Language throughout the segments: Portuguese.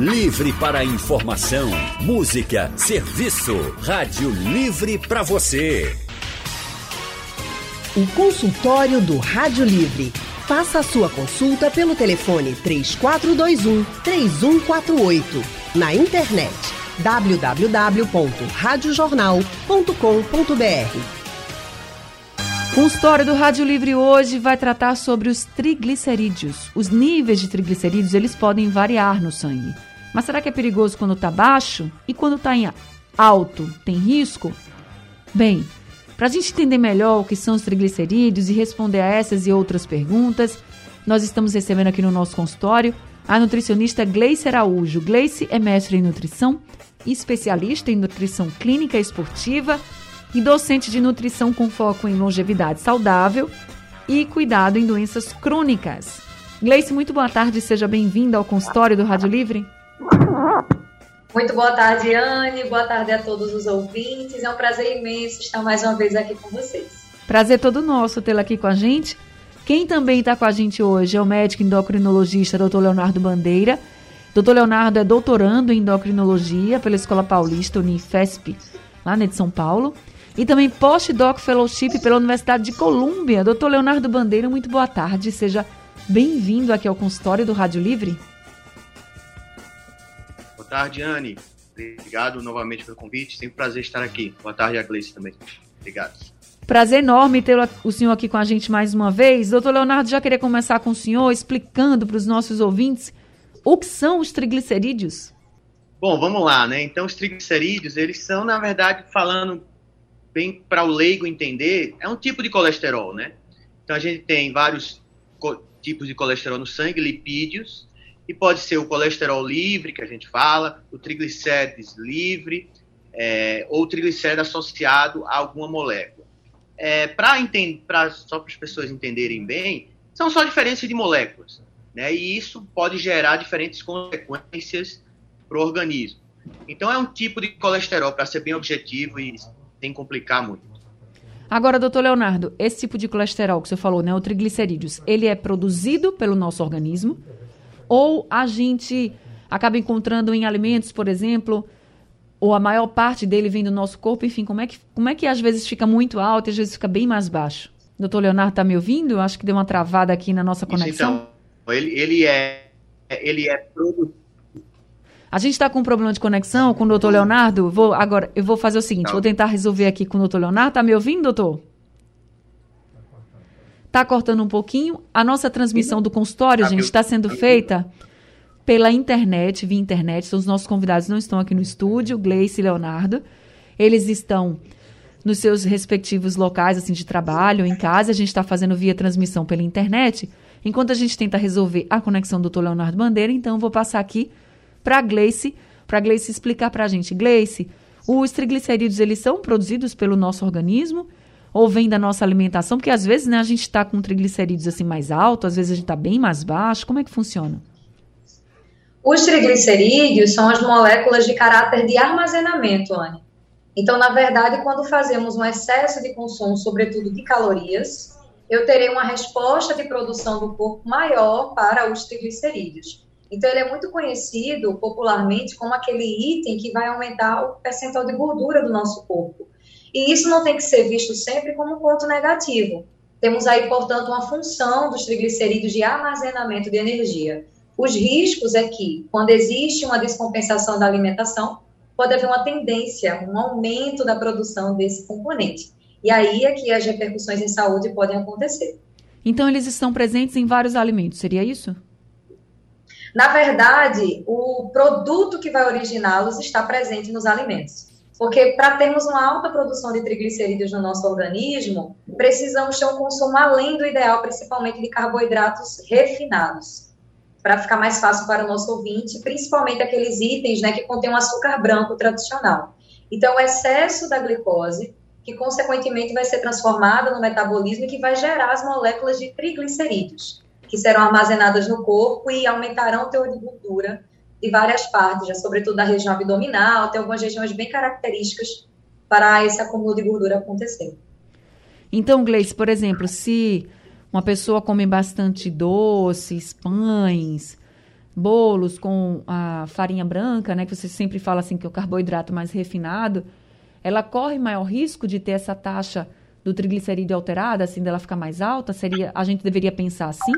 Livre para informação, música, serviço. Rádio Livre para você. O consultório do Rádio Livre. Faça a sua consulta pelo telefone 3421 3148. Na internet www.radiojornal.com.br. O consultório do Rádio Livre hoje vai tratar sobre os triglicerídeos. Os níveis de triglicerídeos, eles podem variar no sangue. Mas será que é perigoso quando está baixo? E quando está em alto, tem risco? Bem, para a gente entender melhor o que são os triglicerídeos e responder a essas e outras perguntas, nós estamos recebendo aqui no nosso consultório a nutricionista Gleice Araújo. Gleice é mestre em nutrição, especialista em nutrição clínica esportiva e docente de nutrição com foco em longevidade saudável e cuidado em doenças crônicas. Gleice, muito boa tarde, seja bem-vinda ao consultório do Rádio Livre. Muito boa tarde, Anne, boa tarde a todos os ouvintes. É um prazer imenso estar mais uma vez aqui com vocês. Prazer todo nosso tê-la aqui com a gente. Quem também está com a gente hoje é o médico endocrinologista Dr. Leonardo Bandeira. Dr. Leonardo é doutorando em endocrinologia pela Escola Paulista Unifesp, lá de São Paulo e também Postdoc Fellowship pela Universidade de Colômbia. Doutor Leonardo Bandeira, muito boa tarde. Seja bem-vindo aqui ao consultório do Rádio Livre. Boa tarde, Anne. Obrigado novamente pelo convite. Sempre um prazer estar aqui. Boa tarde, a Gleice também. Obrigado. Prazer enorme ter o senhor aqui com a gente mais uma vez. Doutor Leonardo, já queria começar com o senhor explicando para os nossos ouvintes o que são os triglicerídeos. Bom, vamos lá, né? Então, os triglicerídeos, eles são, na verdade, falando bem para o leigo entender, é um tipo de colesterol, né? Então a gente tem vários tipos de colesterol no sangue, lipídios, e pode ser o colesterol livre, que a gente fala, o triglicérides livre, é, ou o triglicéride associado a alguma molécula. É, para só para as pessoas entenderem bem, são só diferenças de moléculas, né? E isso pode gerar diferentes consequências para o organismo. Então é um tipo de colesterol, para ser bem objetivo e sem complicar muito. Agora, doutor Leonardo, esse tipo de colesterol que você falou, né, o triglicerídeos, ele é produzido pelo nosso organismo ou a gente acaba encontrando em alimentos, por exemplo, ou a maior parte dele vem do nosso corpo, enfim, como é que, como é que às vezes fica muito alto e às vezes fica bem mais baixo? Doutor Leonardo, está me ouvindo? Acho que deu uma travada aqui na nossa conexão. Então, ele, ele é, ele é a gente está com um problema de conexão com o doutor Leonardo. Vou, agora, eu vou fazer o seguinte: vou tentar resolver aqui com o doutor Leonardo. Tá me ouvindo, doutor? Tá cortando um pouquinho. A nossa transmissão do consultório, gente, está sendo feita pela internet, via internet. Então, os nossos convidados não estão aqui no estúdio, Gleice e Leonardo. Eles estão nos seus respectivos locais assim de trabalho, em casa. A gente está fazendo via transmissão pela internet. Enquanto a gente tenta resolver a conexão do doutor Leonardo Bandeira, então vou passar aqui para a Gleice, para a Gleice explicar para a gente. Gleice, os triglicerídeos, eles são produzidos pelo nosso organismo ou vem da nossa alimentação? Porque às vezes né, a gente está com triglicerídeos assim mais alto, às vezes a gente está bem mais baixo. Como é que funciona? Os triglicerídeos são as moléculas de caráter de armazenamento, Anne. Então, na verdade, quando fazemos um excesso de consumo, sobretudo de calorias, eu terei uma resposta de produção do corpo maior para os triglicerídeos. Então, ele é muito conhecido popularmente como aquele item que vai aumentar o percentual de gordura do nosso corpo. E isso não tem que ser visto sempre como um ponto negativo. Temos aí, portanto, uma função dos triglicerídeos de armazenamento de energia. Os riscos é que, quando existe uma descompensação da alimentação, pode haver uma tendência, um aumento da produção desse componente. E aí é que as repercussões em saúde podem acontecer. Então, eles estão presentes em vários alimentos, seria isso? Na verdade, o produto que vai originá-los está presente nos alimentos. Porque para termos uma alta produção de triglicerídeos no nosso organismo, precisamos ter um consumo além do ideal, principalmente de carboidratos refinados. Para ficar mais fácil para o nosso ouvinte, principalmente aqueles itens né, que contêm um açúcar branco tradicional. Então, o excesso da glicose, que consequentemente vai ser transformada no metabolismo e que vai gerar as moléculas de triglicerídeos que serão armazenadas no corpo e aumentarão o teor de gordura de várias partes, já sobretudo da região abdominal, tem algumas regiões bem características para esse acúmulo de gordura acontecer. Então, Gleice, por exemplo, se uma pessoa come bastante doces, pães, bolos com a farinha branca, né, que você sempre fala assim que é o carboidrato mais refinado, ela corre maior risco de ter essa taxa do triglicerídeo alterada, assim, dela ficar mais alta? Seria, a gente deveria pensar assim?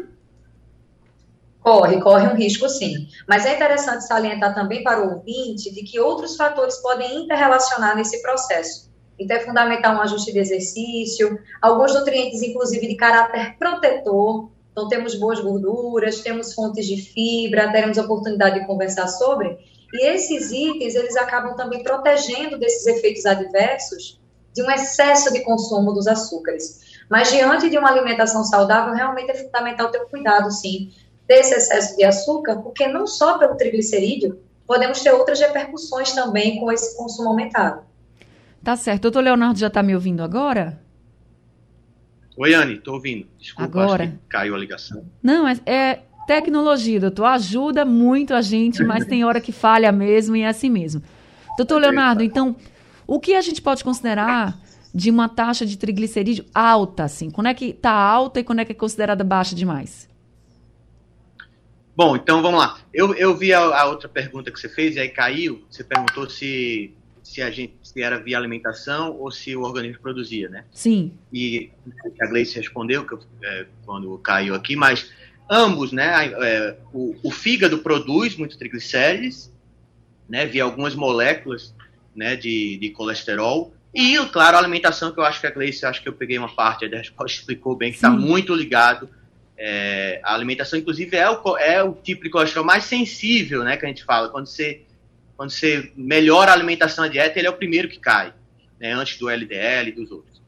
Corre, corre um risco sim. Mas é interessante salientar também para o ouvinte de que outros fatores podem interrelacionar nesse processo. Então, é fundamental um ajuste de exercício, alguns nutrientes, inclusive, de caráter protetor. Então, temos boas gorduras, temos fontes de fibra, teremos oportunidade de conversar sobre. E esses itens, eles acabam também protegendo desses efeitos adversos de um excesso de consumo dos açúcares. Mas, diante de uma alimentação saudável, realmente é fundamental ter um cuidado, sim, desse excesso de açúcar, porque não só pelo triglicerídeo, podemos ter outras repercussões também com esse consumo aumentado. Tá certo. Doutor Leonardo já está me ouvindo agora? Oi, Anne, estou ouvindo. Desculpa, agora. caiu a ligação. Não, é, é tecnologia, doutor. Ajuda muito a gente, mas tem hora que falha mesmo e é assim mesmo. Doutor Leonardo, então, o que a gente pode considerar de uma taxa de triglicerídeo alta, assim? Quando é que está alta e quando é que é considerada baixa demais? Bom, então vamos lá. Eu, eu vi a, a outra pergunta que você fez e aí caiu. Você perguntou se se a gente se era via alimentação ou se o organismo produzia, né? Sim. E a Gleice respondeu que, é, quando caiu aqui, mas ambos, né? É, o, o, fígado produz muito triglicérides, né? Via algumas moléculas, né? De, de colesterol e, claro, a alimentação que eu acho que a Gleice, acho que eu peguei uma parte da resposta, explicou bem que está muito ligado. É, a alimentação, inclusive, é o, é o tipo de colesterol mais sensível, né? Que a gente fala quando você quando você melhora a alimentação a dieta, ele é o primeiro que cai, né, antes do LDL e dos outros.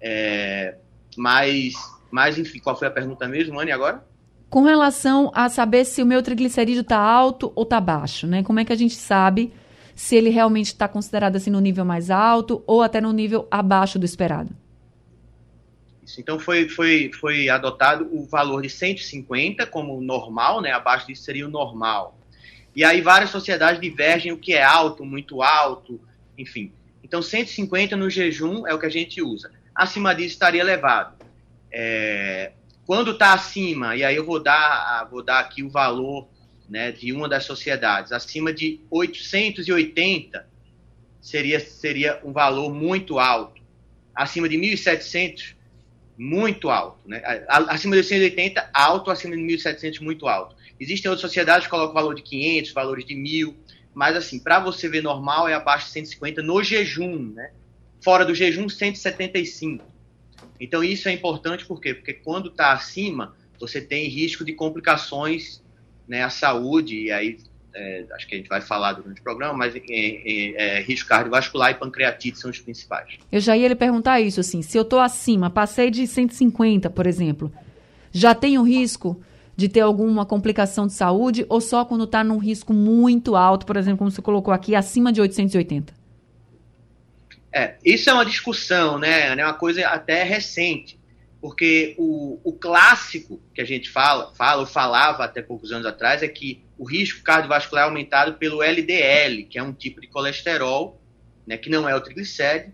É, mas, mas, enfim, qual foi a pergunta mesmo, Anne, agora? Com relação a saber se o meu triglicerídeo está alto ou está baixo, né? Como é que a gente sabe se ele realmente está considerado assim no nível mais alto ou até no nível abaixo do esperado? Então foi, foi, foi adotado o valor de 150 como normal, né? Abaixo disso seria o normal. E aí várias sociedades divergem o que é alto, muito alto, enfim. Então 150 no jejum é o que a gente usa. Acima disso estaria elevado. É, quando está acima, e aí eu vou dar, vou dar aqui o valor né, de uma das sociedades, acima de 880 seria, seria um valor muito alto. Acima de 1.700, muito alto. Né? Acima de 180, alto, acima de 1.700, muito alto. Existem outras sociedades que colocam valor de 500, valores de 1.000, mas assim, para você ver normal é abaixo de 150 no jejum, né? Fora do jejum, 175. Então isso é importante por quê? Porque quando está acima, você tem risco de complicações né, à saúde, e aí é, acho que a gente vai falar durante o programa, mas é, risco cardiovascular e pancreatite são os principais. Eu já ia lhe perguntar isso, assim, se eu estou acima, passei de 150, por exemplo, já tenho risco de ter alguma complicação de saúde ou só quando está num risco muito alto, por exemplo, como você colocou aqui, acima de 880? É, isso é uma discussão, né? É uma coisa até recente, porque o, o clássico que a gente fala, fala ou falava até poucos anos atrás, é que o risco cardiovascular é aumentado pelo LDL, que é um tipo de colesterol, né, que não é o triglicéride,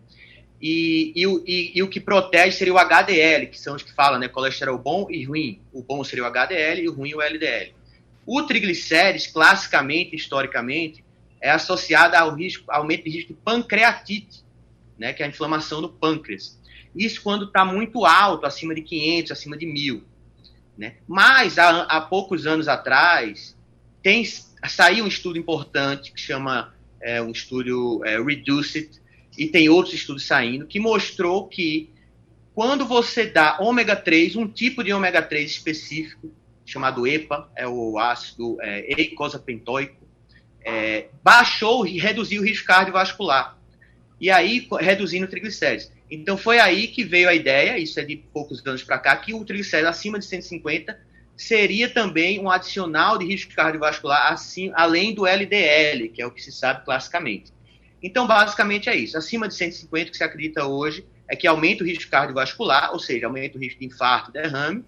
e, e, e, e, o que protege seria o HDL, que são os que falam, né? Colesterol bom e ruim. O bom seria o HDL e o ruim o LDL. O triglicérides, classicamente, historicamente, é associado ao risco, aumento de risco de pancreatite, né? Que é a inflamação do pâncreas. Isso quando está muito alto, acima de 500, acima de 1000. Né? Mas, há, há poucos anos atrás, tem, saiu um estudo importante que chama é, um estudo é, Reduced, e tem outros estudos saindo, que mostrou que quando você dá ômega 3, um tipo de ômega 3 específico, chamado EPA, é o ácido é, eicosapentaoico, é, baixou e reduziu o risco cardiovascular. E aí, reduzindo triglicérides. Então, foi aí que veio a ideia, isso é de poucos anos para cá, que o triglicérides acima de 150 seria também um adicional de risco cardiovascular, assim, além do LDL, que é o que se sabe classicamente. Então, basicamente é isso. Acima de 150, que se acredita hoje, é que aumenta o risco cardiovascular, ou seja, aumenta o risco de infarto, derrame,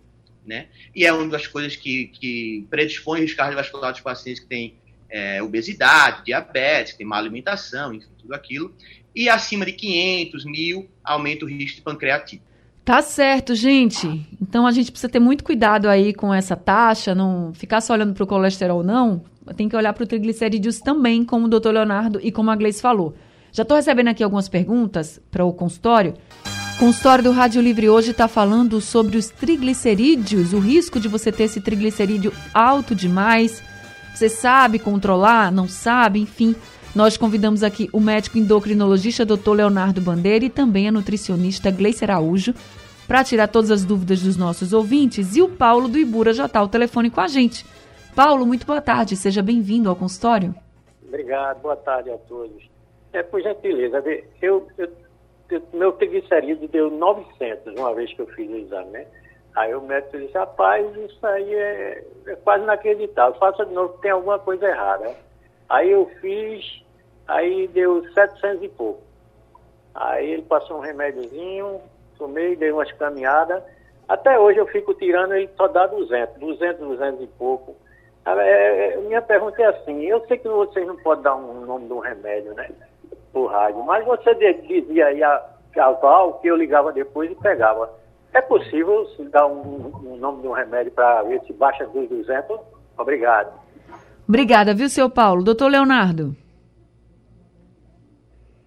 né? E é uma das coisas que, que predispõe o risco cardiovascular dos pacientes que têm é, obesidade, diabetes, que têm má alimentação, enfim, tudo aquilo. E acima de 500, mil, aumenta o risco de pancreatite. Tá certo, gente. Então a gente precisa ter muito cuidado aí com essa taxa, não ficar só olhando para o colesterol, não. Tem que olhar para o triglicerídeos também, como o doutor Leonardo e como a Gleice falou. Já estou recebendo aqui algumas perguntas para o consultório. O consultório do Rádio Livre hoje está falando sobre os triglicerídeos, o risco de você ter esse triglicerídeo alto demais. Você sabe controlar? Não sabe? Enfim, nós convidamos aqui o médico endocrinologista Dr. Leonardo Bandeira e também a nutricionista Gleice Araújo para tirar todas as dúvidas dos nossos ouvintes. E o Paulo do Ibura já está ao telefone com a gente. Paulo, muito boa tarde. Seja bem-vindo ao consultório. Obrigado. Boa tarde a todos. É, por gentileza, eu, eu, eu, meu triglicerídeo deu 900 uma vez que eu fiz o exame, né? Aí o médico disse, rapaz, isso aí é, é quase inacreditável. Faça de novo, tem alguma coisa errada. Aí eu fiz, aí deu 700 e pouco. Aí ele passou um remédiozinho, tomei, dei umas caminhadas. Até hoje eu fico tirando, ele só dá 200, 200, 200 e pouco. É, é, minha pergunta é assim, eu sei que vocês não podem dar um nome de um remédio, né, por rádio, mas você dizia aí a, a Val que eu ligava depois e pegava. É possível dar um, um nome de um remédio para ver se baixa dos 200? Obrigado. Obrigada, viu, seu Paulo? Doutor Leonardo.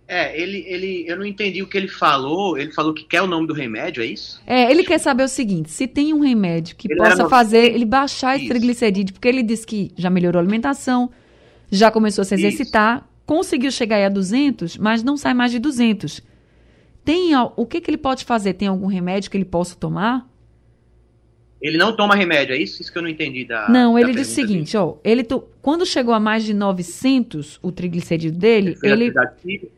É, ele, ele, eu não entendi o que ele falou. Ele falou que quer o nome do remédio, é isso? É, ele quer saber o seguinte: se tem um remédio que ele possa fazer ele baixar esse triglicerídeo, porque ele disse que já melhorou a alimentação, já começou a se exercitar, isso. conseguiu chegar a 200, mas não sai mais de 200. Tem o que, que ele pode fazer? Tem algum remédio que ele possa tomar? Ele não toma remédio, é isso? Isso que eu não entendi da. Não, ele disse o seguinte, ó, ele to... quando chegou a mais de 900 o triglicerídeo dele, ele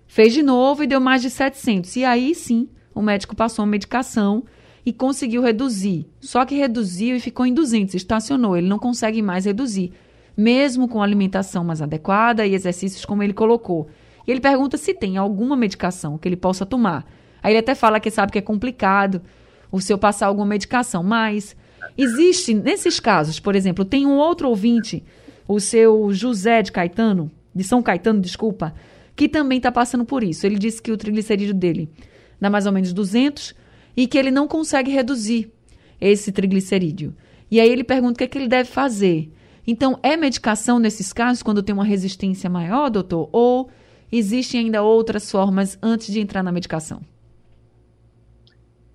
fez de novo e deu mais de 700. E aí sim, o médico passou uma medicação e conseguiu reduzir. Só que reduziu e ficou em 200, estacionou, ele não consegue mais reduzir, mesmo com alimentação mais adequada e exercícios como ele colocou. E ele pergunta se tem alguma medicação que ele possa tomar. Aí ele até fala que sabe que é complicado o seu passar alguma medicação, mas Existe, nesses casos, por exemplo, tem um outro ouvinte, o seu José de Caetano, de São Caetano, desculpa, que também está passando por isso. Ele disse que o triglicerídeo dele dá mais ou menos 200 e que ele não consegue reduzir esse triglicerídeo. E aí ele pergunta o que, é que ele deve fazer. Então, é medicação nesses casos, quando tem uma resistência maior, doutor? Ou existem ainda outras formas antes de entrar na medicação?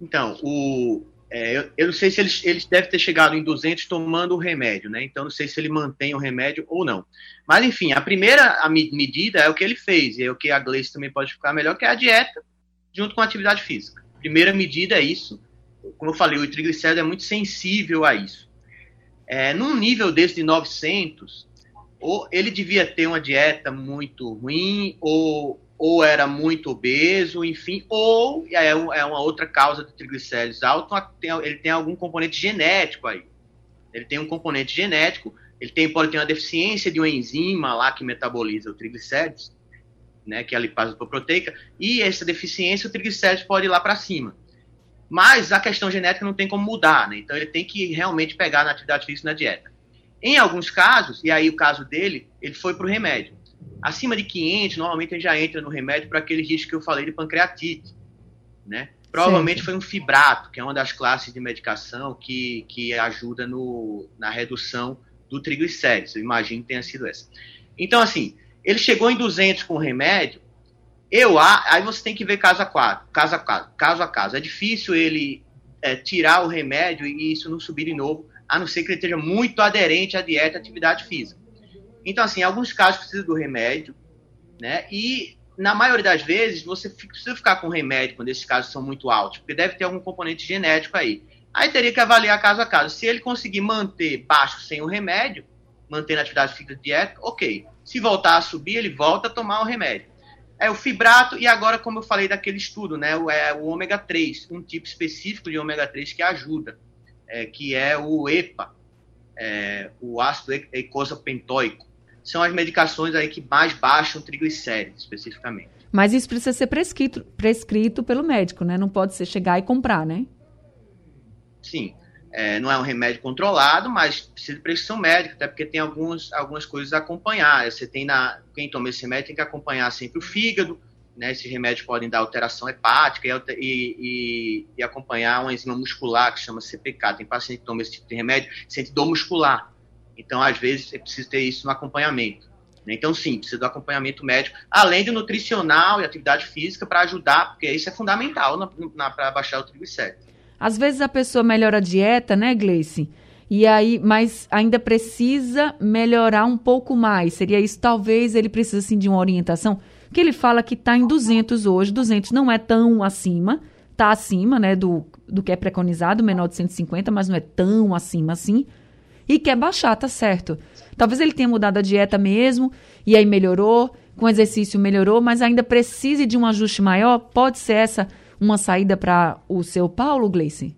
Então, o, é, eu, eu, não sei se eles, eles devem ter chegado em 200 tomando o remédio, né? Então não sei se ele mantém o remédio ou não. Mas enfim, a primeira a medida é o que ele fez, e é o que a Gleice também pode ficar melhor, que é a dieta junto com a atividade física. Primeira medida é isso. Como eu falei, o triglicérido é muito sensível a isso. É, num nível desse de 900, ou ele devia ter uma dieta muito ruim, ou ou era muito obeso, enfim, ou é, é uma outra causa de triglicéridos alto, ele tem algum componente genético aí. Ele tem um componente genético, ele tem, pode ter uma deficiência de uma enzima lá que metaboliza o triglicéridos, né, que é a lipase proteica, e essa deficiência, o triglicéridos pode ir lá para cima. Mas a questão genética não tem como mudar, né? Então ele tem que realmente pegar na atividade física na dieta. Em alguns casos, e aí o caso dele, ele foi para o remédio. Acima de 500, normalmente a gente já entra no remédio para aquele risco que eu falei de pancreatite, né? Provavelmente foi um fibrato, que é uma das classes de medicação que, que ajuda no, na redução do triglicéridos. Eu imagino que tenha sido essa. Então, assim, ele chegou em 200 com o remédio, eu aí você tem que ver caso a caso, caso a caso, caso a caso. É difícil ele é, tirar o remédio e isso não subir de novo, a não ser que ele esteja muito aderente à dieta e atividade física. Então, assim, em alguns casos precisa do remédio, né? E na maioria das vezes você precisa ficar com remédio quando esses casos são muito altos, porque deve ter algum componente genético aí. Aí teria que avaliar caso a caso. Se ele conseguir manter baixo sem o remédio, mantendo a atividade física de dieta, ok. Se voltar a subir, ele volta a tomar o remédio. É o fibrato, e agora, como eu falei daquele estudo, né, o, é o ômega 3, um tipo específico de ômega 3 que ajuda, é, que é o EPA, é, o ácido eicosapentaoico são as medicações aí que mais baixam triglicéridos, especificamente. Mas isso precisa ser prescrito, prescrito pelo médico, né? Não pode ser chegar e comprar, né? Sim. É, não é um remédio controlado, mas precisa de prescrição médica, até porque tem alguns, algumas coisas a acompanhar. Você tem na. Quem toma esse remédio tem que acompanhar sempre o fígado, né? Esses remédios podem dar alteração hepática e, e, e, acompanhar uma enzima muscular que chama CPK. Tem paciente que toma esse tipo de remédio, sente dor muscular. Então, às vezes, é preciso ter isso no acompanhamento. Né? Então, sim, precisa do acompanhamento médico, além do nutricional e atividade física para ajudar, porque isso é fundamental para baixar o triglicérido. Às vezes a pessoa melhora a dieta, né, Gleice? E aí, mas ainda precisa melhorar um pouco mais. Seria isso? Talvez ele precise assim, de uma orientação que ele fala que está em 200 hoje, 200 não é tão acima, está acima, né, do, do que é preconizado, menor de 150, mas não é tão acima assim, e quer baixar, tá certo. Talvez ele tenha mudado a dieta mesmo, e aí melhorou, com exercício melhorou, mas ainda precise de um ajuste maior, pode ser essa uma saída para o seu Paulo, Gleice?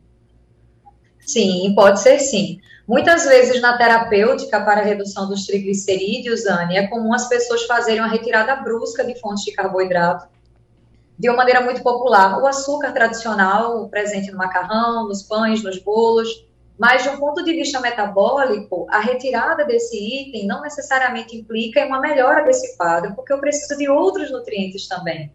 Sim, pode ser sim. Muitas vezes na terapêutica para redução dos triglicerídeos, Anne, é comum as pessoas fazerem uma retirada brusca de fontes de carboidrato de uma maneira muito popular. O açúcar tradicional, presente no macarrão, nos pães, nos bolos, mas de um ponto de vista metabólico, a retirada desse item não necessariamente implica uma melhora desse quadro, porque eu preciso de outros nutrientes também.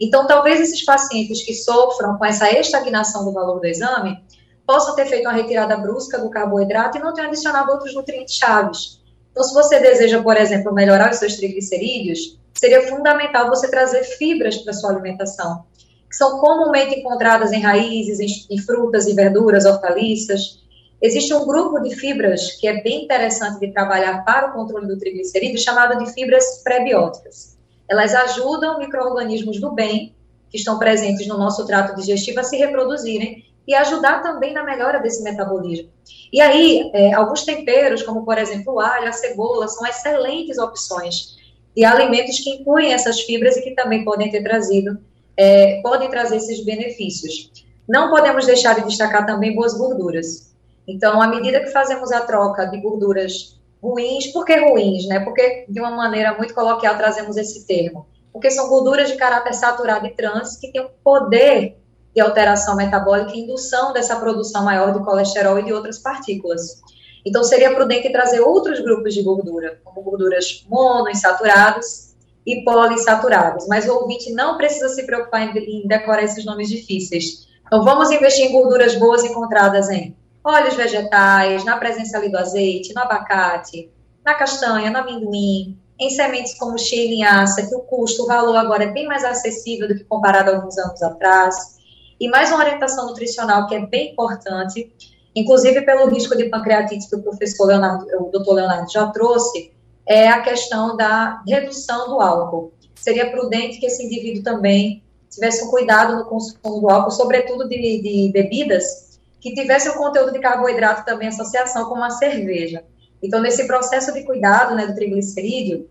Então, talvez esses pacientes que sofram com essa estagnação do valor do exame possam ter feito uma retirada brusca do carboidrato e não tenham adicionado outros nutrientes chaves. Então, se você deseja, por exemplo, melhorar os seus triglicerídeos, seria fundamental você trazer fibras para sua alimentação, que são comumente encontradas em raízes, em frutas e verduras, hortaliças. Existe um grupo de fibras que é bem interessante de trabalhar para o controle do triglicerídeo, chamado de fibras prebióticas. Elas ajudam micro-organismos do bem, que estão presentes no nosso trato digestivo, a se reproduzirem e ajudar também na melhora desse metabolismo. E aí, é, alguns temperos, como por exemplo o alho, a cebola, são excelentes opções de alimentos que incluem essas fibras e que também podem ter trazido, é, podem trazer esses benefícios. Não podemos deixar de destacar também boas gorduras. Então, à medida que fazemos a troca de gorduras ruins, por que ruins, né? Porque de uma maneira muito coloquial trazemos esse termo. Porque são gorduras de caráter saturado e trans que têm o poder de alteração metabólica e indução dessa produção maior de colesterol e de outras partículas. Então, seria prudente trazer outros grupos de gordura, como gorduras monoinsaturadas e poliinsaturadas. Mas o ouvinte não precisa se preocupar em, decorar esses nomes difíceis. Então, vamos investir em gorduras boas encontradas em óleos vegetais, na presença ali do azeite, no abacate, na castanha, no amendoim, em sementes como chia e que o custo, o valor agora é bem mais acessível do que comparado a alguns anos atrás. E mais uma orientação nutricional que é bem importante, inclusive pelo risco de pancreatite que o professor Leonardo, o doutor Leonardo já trouxe, é a questão da redução do álcool. Seria prudente que esse indivíduo também tivesse um cuidado no consumo do álcool, sobretudo de, de bebidas que tivessem um conteúdo de carboidrato também em associação com a cerveja. Então, nesse processo de cuidado né, do triglicerídeo,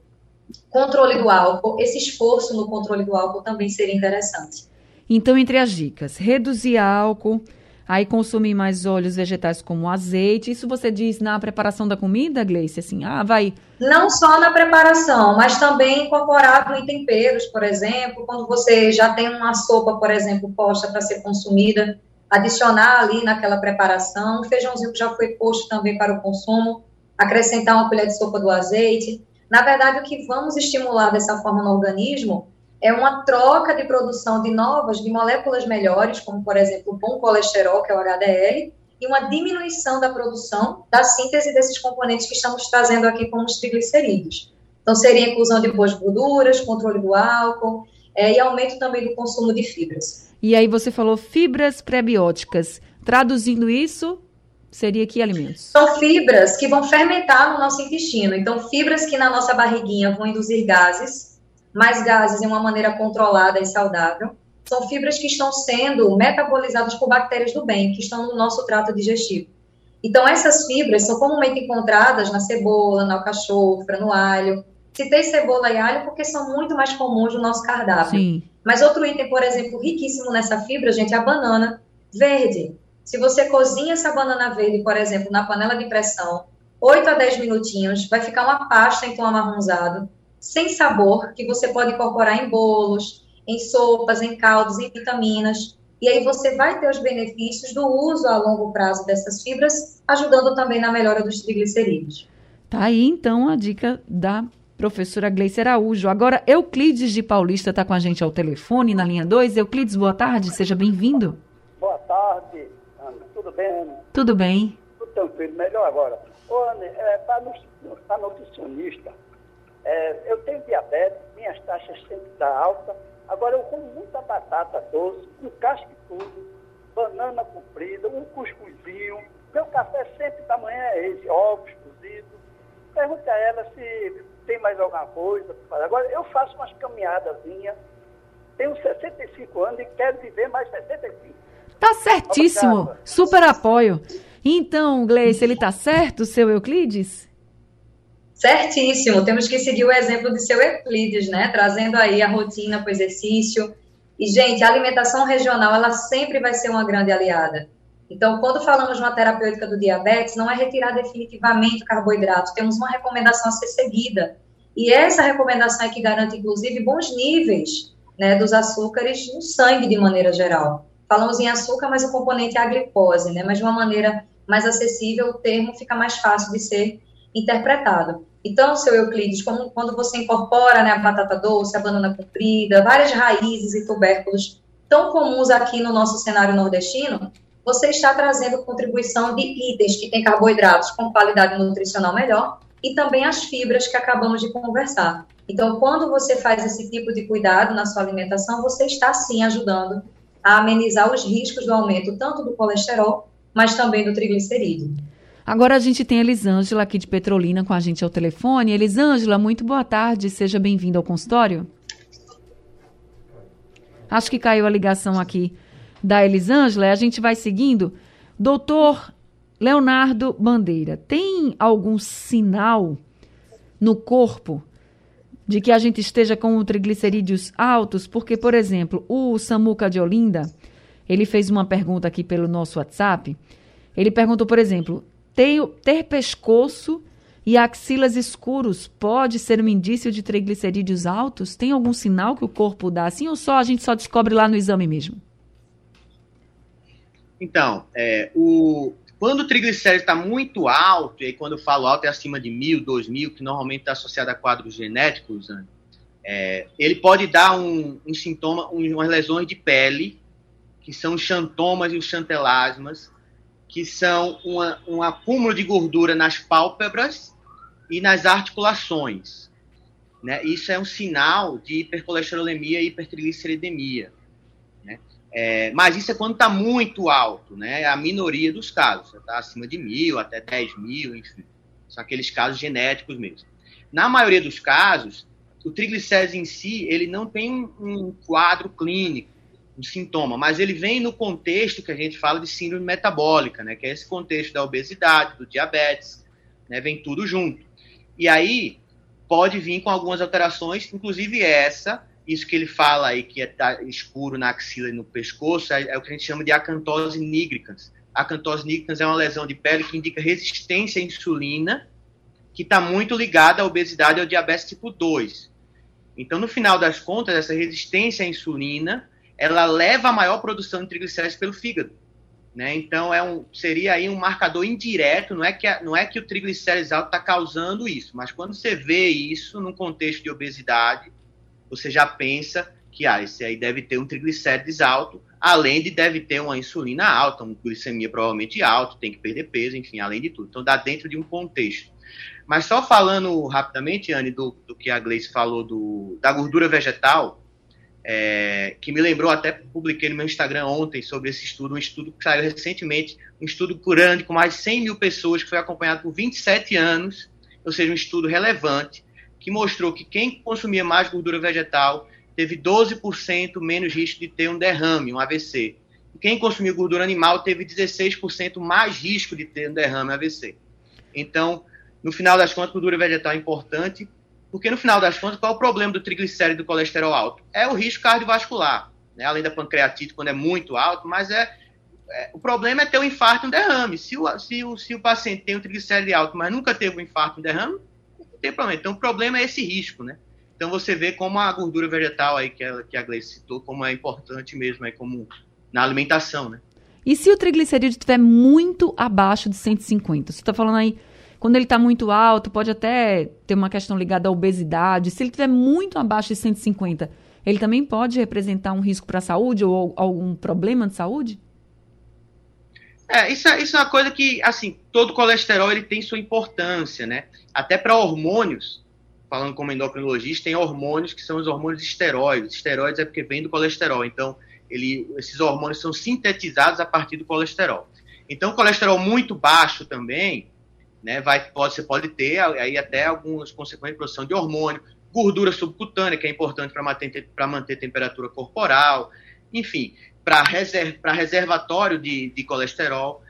controle do álcool, esse esforço no controle do álcool também seria interessante. Então, entre as dicas, reduzir álcool, aí consumir mais óleos vegetais como azeite. Isso você diz na preparação da comida, Gleice? Assim, ah, vai. Não só na preparação, mas também incorporado em temperos, por exemplo, quando você já tem uma sopa, por exemplo, posta para ser consumida, adicionar ali naquela preparação, um feijãozinho que já foi posto também para o consumo, acrescentar uma colher de sopa do azeite. Na verdade, o que vamos estimular dessa forma no organismo é uma troca de produção de novas, de moléculas melhores, como, por exemplo, o bom colesterol, que é o HDL, e uma diminuição da produção, da síntese desses componentes que estamos trazendo aqui como os triglicerídeos. Então, seria a inclusão de boas gorduras, controle do álcool é, e aumento também do consumo de fibras. E aí você falou fibras prebióticas. Traduzindo isso, seria que alimentos? São fibras que vão fermentar no nosso intestino. Então, fibras que na nossa barriguinha vão induzir gases, mais gases em uma maneira controlada e saudável. São fibras que estão sendo metabolizadas por bactérias do bem, que estão no nosso trato digestivo. Então, essas fibras são comumente encontradas na cebola, na alcachofra, no alho. Citei cebola e alho porque são muito mais comuns no nosso cardápio. Sim. Mas outro item, por exemplo, riquíssimo nessa fibra, gente, é a banana verde. Se você cozinha essa banana verde, por exemplo, na panela de pressão, 8 a 10 minutinhos, vai ficar uma pasta em tom amarronzado sem sabor, que você pode incorporar em bolos, em sopas, em caldos, em vitaminas. E aí você vai ter os benefícios do uso a longo prazo dessas fibras, ajudando também na melhora dos triglicerídeos. Tá aí então a dica da professora Gleice Araújo. Agora, Euclides de Paulista está com a gente ao telefone, na linha 2. Euclides, boa tarde, seja bem-vindo. Boa tarde, Ana. Tudo bem, Ana? Tudo bem. Tudo tranquilo, melhor agora. Ô, Ana, é, para nutricionista, é, eu tenho diabetes, minhas taxas sempre estão tá altas, agora eu como muita batata doce, com casca e tudo, banana comprida, um cuscuzinho, meu café sempre da manhã é esse, ovos cozidos. Pergunta a ela se tem mais alguma coisa para fazer. Agora, eu faço umas caminhadazinhas, tenho 65 anos e quero viver mais 65. Tá certíssimo. Obrigado. Super apoio. Então, Gleice, ele tá certo, seu Euclides? Certíssimo. Temos que seguir o exemplo de seu Euclides, né? Trazendo aí a rotina para o exercício. E, gente, a alimentação regional, ela sempre vai ser uma grande aliada. Então, quando falamos de uma terapêutica do diabetes, não é retirar definitivamente o carboidrato, temos uma recomendação a ser seguida. E essa recomendação é que garante, inclusive, bons níveis né, dos açúcares no sangue de maneira geral. Falamos em açúcar, mas o componente é a glicose, né? Mas de uma maneira mais acessível, o termo fica mais fácil de ser interpretado. Então, seu Euclides, como, quando você incorpora né, a batata doce, a banana comprida, várias raízes e tubérculos tão comuns aqui no nosso cenário nordestino, você está trazendo contribuição de itens que têm carboidratos com qualidade nutricional melhor e também as fibras que acabamos de conversar. Então, quando você faz esse tipo de cuidado na sua alimentação, você está sim ajudando a amenizar os riscos do aumento tanto do colesterol, mas também do triglicerídeo. Agora a gente tem a Elisângela aqui de Petrolina com a gente ao telefone. Elisângela, muito boa tarde, seja bem-vinda ao consultório. Acho que caiu a ligação aqui da Elisângela, a gente vai seguindo. Doutor Leonardo Bandeira, tem algum sinal no corpo de que a gente esteja com triglicerídeos altos? Porque, por exemplo, o Samuca de Olinda, ele fez uma pergunta aqui pelo nosso WhatsApp. Ele perguntou, por exemplo, ter, ter pescoço e axilas escuros pode ser um indício de triglicerídeos altos? Tem algum sinal que o corpo dá assim ou só a gente só descobre lá no exame mesmo? Então, é, o, quando o triglicérido está muito alto, e aí quando eu falo alto é acima de mil, dois mil, que normalmente está associado a quadros genéticos, né, é, ele pode dar um, um sintoma, um, umas lesões de pele, que são os xantomas e os chantelasmas, que são uma, um acúmulo de gordura nas pálpebras e nas articulações. Né? Isso é um sinal de hipercolesterolemia e hipertrigliceridemia. É, mas isso é quando está muito alto, né? É a minoria dos casos. Está acima de mil, até 10 mil, enfim. São aqueles casos genéticos mesmo. Na maioria dos casos, o triglicérides em si, ele não tem um quadro clínico, um sintoma, mas ele vem no contexto que a gente fala de síndrome metabólica, né? Que é esse contexto da obesidade, do diabetes, né? Vem tudo junto. E aí pode vir com algumas alterações, inclusive essa, isso que ele fala aí, que é tá escuro na axila e no pescoço, é, é, o que a gente chama de acantose nigricans. A acantose nigricans é uma lesão de pele que indica resistência à insulina, que está muito ligada à obesidade e ao diabetes tipo 2. Então, no final das contas, essa resistência à insulina, ela leva a maior produção de triglicéridos pelo fígado. Né? Então, é um, seria aí um marcador indireto, não é que, não é que o triglicérides alto está causando isso, mas quando você vê isso num contexto de obesidade, você já pensa que ah, esse aí deve ter um triglicérides alto, além de deve ter uma insulina alta, uma glicemia provavelmente alta, tem que perder peso, enfim, além de tudo. Então dá dentro de um contexto. Mas só falando rapidamente, Anne, do, do que a Gleice falou do, da gordura vegetal, é, que me lembrou, até publiquei no meu Instagram ontem sobre esse estudo, um estudo que saiu recentemente, um estudo grande com mais de 100 mil pessoas, que foi acompanhado por 27 anos, ou seja, um estudo relevante, que mostrou que quem consumia mais gordura vegetal teve 12% menos risco de ter um derrame, um AVC. E quem consumia gordura animal teve 16% mais risco de ter um derrame, um AVC. Então, no final das contas, gordura vegetal é importante, porque no final das contas, qual é o problema do triglicérido e do colesterol alto? É o risco cardiovascular, né? além da pancreatite, quando é muito alto, mas é, é o problema é ter um infarto e um derrame. Se o, se o, se o paciente tem um triglicérido alto, mas nunca teve um infarto e um derrame, tem problema. Então, o problema é esse risco, né? Então, você vê como a gordura vegetal aí, que a, que a Gleice citou, como é importante mesmo, é como na alimentação, né? E se o triglicerídeo estiver muito abaixo de 150? Você está falando aí Quando ele está muito alto, pode até ter uma questão ligada à obesidade. Se ele estiver muito abaixo de 150, ele também pode representar um risco para a saúde ou algum problema de saúde? É, isso, é, isso é uma coisa que, assim, todo colesterol ele tem sua importância, né? Até para hormônios, falando como endocrinologista, tem hormônios que são os hormônios esteroides. Esteroides é porque vem do colesterol, então ele, esses hormônios são sintetizados a partir do colesterol. Então, colesterol muito baixo também, né, vai, pode, você pode ter aí até algumas consequências de produção de hormônio, gordura subcutânea, que é importante para manter, manter temperatura corporal, enfim, para reserv, reservatório de, de colesterol.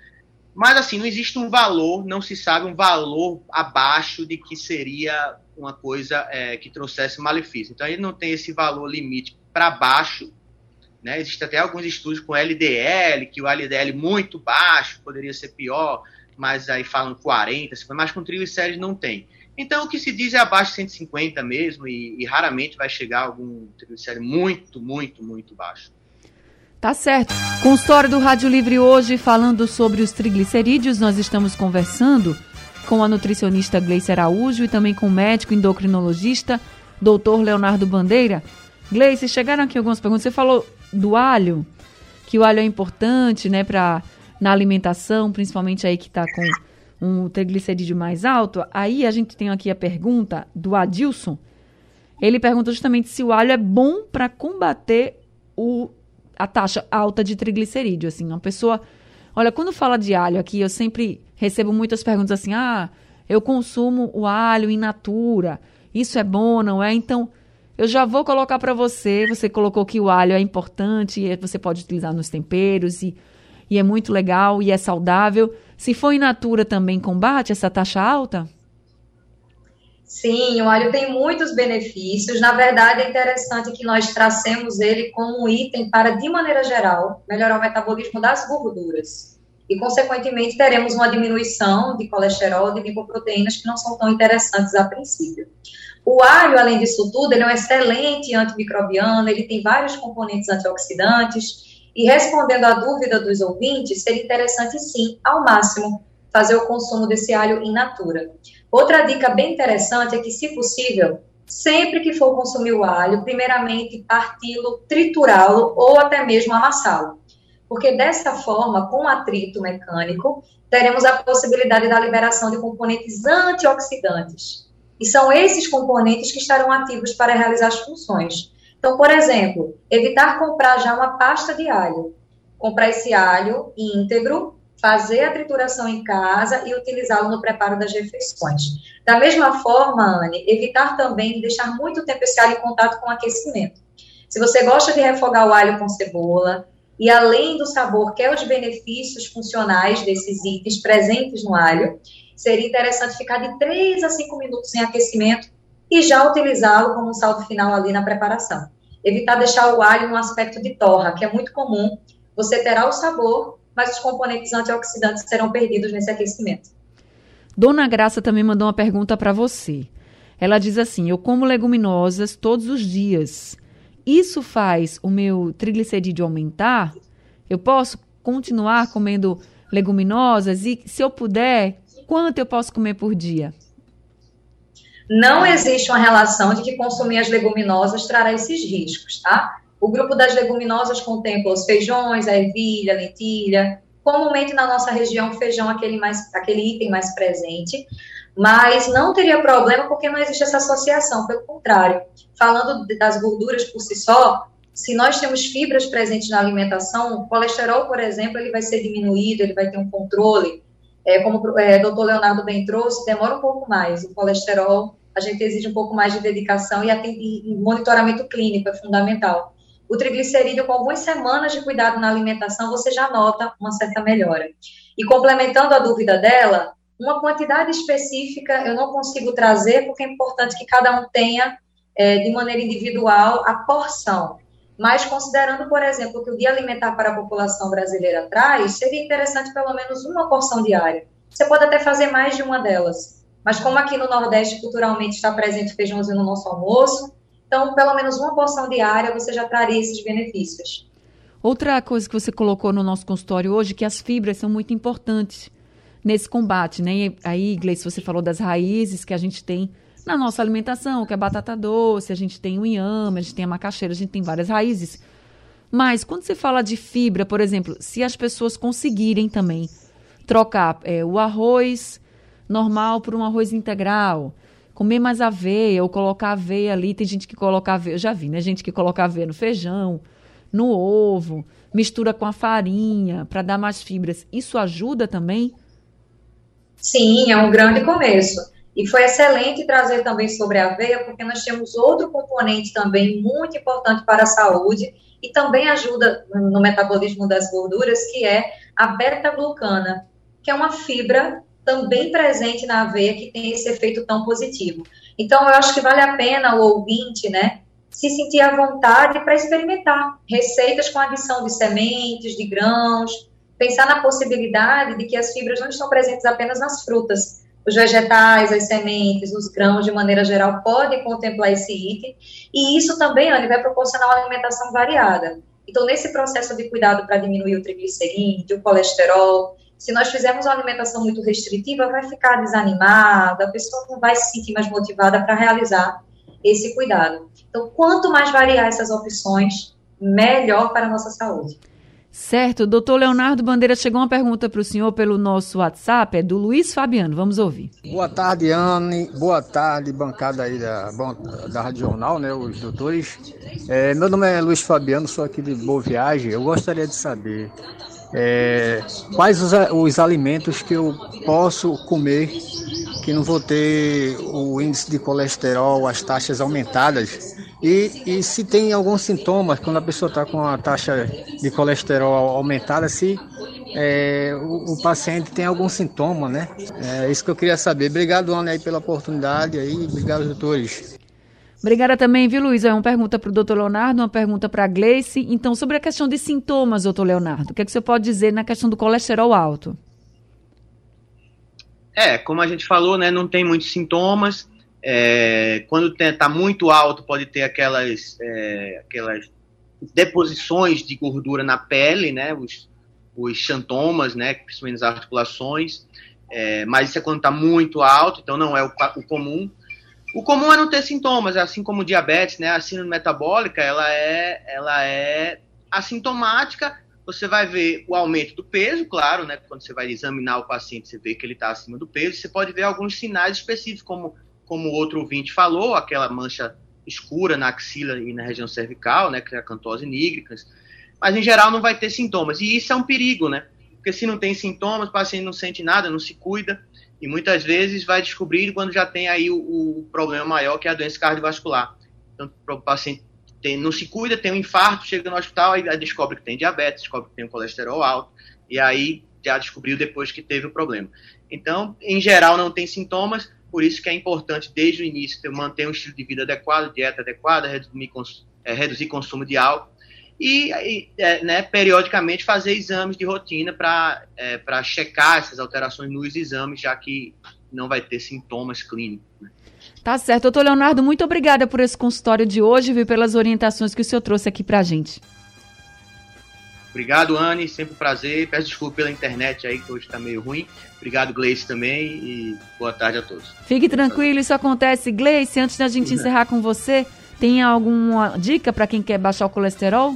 Mas, assim, não existe um valor, não se sabe um valor abaixo de que seria uma coisa é, que trouxesse malefício. Então, ele não tem esse valor limite para baixo. Né? Existem até alguns estudos com LDL, que o LDL muito baixo poderia ser pior, mas aí falam 40, 50, mas com triglicérides não tem. Então, o que se diz é abaixo de 150 mesmo, e, e raramente vai chegar algum triglicéride muito, muito, muito baixo. Tá certo. Consultório do Rádio Livre hoje falando sobre os triglicerídeos. Nós estamos conversando com a nutricionista Gleice Araújo e também com o médico endocrinologista doutor Leonardo Bandeira. Gleice, chegaram aqui algumas perguntas. Você falou do alho, que o alho é importante, né, para na alimentação, principalmente aí que está com um triglicerídeo mais alto. Aí a gente tem aqui a pergunta do Adilson. Ele pergunta justamente se o alho é bom para combater o a taxa alta de triglicerídeo, assim, uma pessoa... Olha, quando fala de alho aqui, eu sempre recebo muitas perguntas assim, ah, eu consumo o alho in natura, isso é bom, não é? Então, eu já vou colocar para você, você colocou que o alho é importante, você pode utilizar nos temperos, e, e é muito legal, e é saudável. Se for in natura também combate essa taxa alta? Sim, o alho tem muitos benefícios. Na verdade, é interessante que nós tracemos ele como um item para, de maneira geral, melhorar o metabolismo das gorduras. E, consequentemente, teremos uma diminuição de colesterol, de lipoproteínas que não são tão interessantes a princípio. O alho, além disso tudo, ele é um excelente antimicrobiano, ele tem vários componentes antioxidantes. E respondendo à dúvida dos ouvintes, seria interessante, sim, ao máximo, fazer o consumo desse alho in natura. Outra dica bem interessante é que, se possível, sempre que for consumir o alho, primeiramente parti-lo, triturá-lo ou até mesmo amassá-lo. Porque dessa forma, com atrito mecânico, teremos a possibilidade da liberação de componentes antioxidantes. E são esses componentes que estarão ativos para realizar as funções. Então, por exemplo, evitar comprar já uma pasta de alho. Comprar esse alho íntegro fazer a trituração em casa e utilizá-lo no preparo das refeições. Da mesma forma, Anne, evitar também deixar muito tempo esse alho em contato com o aquecimento. Se você gosta de refogar o alho com cebola, e além do sabor, quer os benefícios funcionais desses itens presentes no alho, seria interessante ficar de 3 a 5 minutos em aquecimento e já utilizá-lo como um salto final ali na preparação. Evitar deixar o alho no aspecto de torra, que é muito comum. Você terá o sabor, mas os componentes antioxidantes serão perdidos nesse aquecimento. Dona Graça também mandou uma pergunta para você. Ela diz assim: Eu como leguminosas todos os dias. Isso faz o meu triglicerídeo aumentar? Eu posso continuar comendo leguminosas? E se eu puder, quanto eu posso comer por dia? Não existe uma relação de que consumir as leguminosas trará esses riscos, tá? O grupo das leguminosas contempla os feijões, a ervilha, a lentilha. Comumente na nossa região, o feijão é aquele, mais, aquele item mais presente, mas não teria problema porque não existe essa associação, pelo contrário. Falando das gorduras por si só, se nós temos fibras presentes na alimentação, o colesterol, por exemplo, ele vai ser diminuído, ele vai ter um controle. É, como o é, doutor Leonardo bem trouxe, demora um pouco mais. O colesterol, a gente exige um pouco mais de dedicação e, e monitoramento clínico é fundamental o triglicerídeo, com algumas semanas de cuidado na alimentação, você já nota uma certa melhora. E complementando a dúvida dela, uma quantidade específica eu não consigo trazer, porque é importante que cada um tenha, é, de maneira individual, a porção. Mas considerando, por exemplo, que o Guia Alimentar para a População Brasileira traz, seria interessante pelo menos uma porção diária. Você pode até fazer mais de uma delas. Mas como aqui no Nordeste, culturalmente, está presente o feijãozinho no nosso almoço, então, pelo menos uma porção diária você já traria esses benefícios. Outra coisa que você colocou no nosso consultório hoje, que as fibras são muito importantes nesse combate, né? E aí, Gleice, você falou das raízes que a gente tem na nossa alimentação, que é batata doce, a gente tem o inhame, a gente tem a macaxeira, a gente tem várias raízes. Mas quando você fala de fibra, por exemplo, se as pessoas conseguirem também trocar é, o arroz normal por um arroz integral, comer mais aveia ou colocar aveia ali, tem gente que coloca aveia, eu já vi, né? Gente que coloca aveia no feijão, no ovo, mistura com a farinha para dar mais fibras. Isso ajuda também? Sim, é um grande começo. E foi excelente trazer também sobre a aveia, porque nós temos outro componente também muito importante para a saúde e também ajuda no metabolismo das gorduras, que é a beta-glucana, que é uma fibra também presente na aveia que tem esse efeito tão positivo. Então, eu acho que vale a pena o ouvinte, né, se sentir à vontade para experimentar receitas com adição de sementes, de grãos, pensar na possibilidade de que as fibras não estão presentes apenas nas frutas, os vegetais, as sementes, os grãos, de maneira geral, podem contemplar esse item. E isso também, Anne, vai proporcionar uma alimentação variada. Então, nesse processo de cuidado para diminuir o triglicerídeo, o colesterol, se nós fizermos uma alimentação muito restritiva, vai ficar desanimada, a pessoa não vai se sentir mais motivada para realizar esse cuidado. Então, quanto mais variar essas opções, melhor para a nossa saúde. Certo. Doutor Leonardo Bandeira, chegou uma pergunta para o senhor pelo nosso WhatsApp, é do Luiz Fabiano. Vamos ouvir. Boa tarde, Anne. Boa tarde, bancada aí da, da Rádio Jornal, né, os doutores. É, meu nome é Luiz Fabiano, sou aqui de Boa Viagem. Eu gostaria de saber é, quais os, os alimentos que eu posso comer que não vou ter o índice de colesterol, as taxas aumentadas. E, e se tem alguns sintomas, quando a pessoa está com a taxa de colesterol aumentada, se é, o, o, paciente tem algum sintoma, né? É isso que eu queria saber. Obrigado, Ana, aí pela oportunidade aí. Obrigado, doutores. Obrigada também, viu, Luiz? É uma pergunta para o doutor Leonardo, uma pergunta para a Gleice. Então, sobre a questão de sintomas, doutor Leonardo, o que, é que você pode dizer na questão do colesterol alto? É, como a gente falou, né, não tem muitos sintomas. É, quando está muito alto, pode ter aquelas, é, aquelas deposições de gordura na pele, né, os, os xantomas, né, principalmente nas articulações. É, mas isso é quando está muito alto, então não é o, o, comum. O comum é não ter sintomas, assim como diabetes, né, a síndrome metabólica, ela é, ela é assintomática você vai ver o aumento do peso, claro, né? Quando você vai examinar o paciente, você vê que ele está acima do peso. Você pode ver alguns sinais específicos, como, como o outro ouvinte falou, aquela mancha escura na axila e na região cervical, né? Que é a cantose nigricans. Mas, em geral, não vai ter sintomas. E isso é um perigo, né? Porque se não tem sintomas, o paciente não sente nada, não se cuida. E muitas vezes vai descobrir quando já tem aí o, o problema maior, que é a doença cardiovascular. Então, o paciente tem, não se cuida, tem um infarto, chega no hospital e descobre que tem diabetes, descobre que tem um colesterol alto, e aí já descobriu depois que teve o problema. Então, em geral, não tem sintomas, por isso que é importante, desde o início, ter, manter um estilo de vida adequado, dieta adequada, reduzir, é, reduzir consumo de álcool, e, e é, né, periodicamente fazer exames de rotina para é, checar essas alterações nos exames, já que não vai ter sintomas clínicos. Né? Tá certo. Doutor Leonardo, muito obrigada por esse consultório de hoje e pelas orientações que o senhor trouxe aqui pra gente. Obrigado, Anne. Sempre um prazer. Peço desculpa pela internet aí, que hoje está meio ruim. Obrigado, Gleice, também. E boa tarde a todos. Fique tranquilo, isso acontece. Gleice, antes da gente encerrar com você, tem alguma dica para quem quer baixar o colesterol?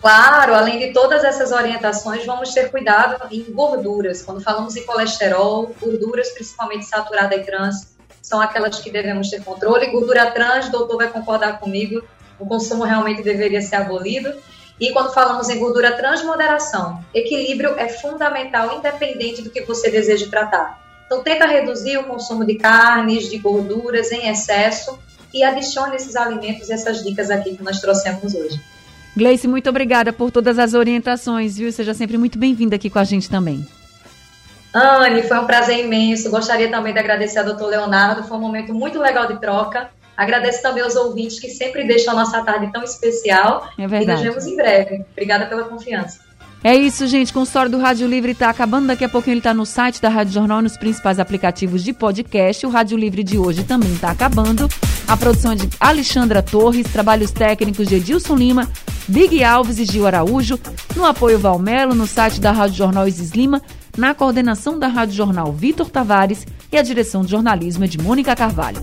Claro, além de todas essas orientações, vamos ter cuidado em gorduras. Quando falamos em colesterol, gorduras principalmente saturada e trans, são aquelas que devemos ter controle. Gordura trans, o doutor vai concordar comigo, o consumo realmente deveria ser abolido. E quando falamos em gordura trans, moderação. Equilíbrio é fundamental, independente do que você deseje tratar. Então, tenta reduzir o consumo de carnes, de gorduras em excesso e adicione esses alimentos e essas dicas aqui que nós trouxemos hoje. Gleice, muito obrigada por todas as orientações, viu? Seja sempre muito bem-vinda aqui com a gente também. Anne, foi um prazer imenso. Gostaria também de agradecer ao doutor Leonardo, foi um momento muito legal de troca. Agradeço também aos ouvintes que sempre deixam a nossa tarde tão especial. É verdade. E nos vemos em breve. Obrigada pela confiança. É isso, gente. Com história do Rádio Livre está acabando. Daqui a pouquinho ele está no site da Rádio Jornal e nos principais aplicativos de podcast. O Rádio Livre de hoje também está acabando. A produção é de Alexandra Torres, trabalhos técnicos de Edilson Lima, Big Alves e Gil Araújo. No apoio Valmelo, no site da Rádio Jornal Isis Lima Na coordenação da Rádio Jornal Vitor Tavares e a direção de jornalismo é de Mônica Carvalho.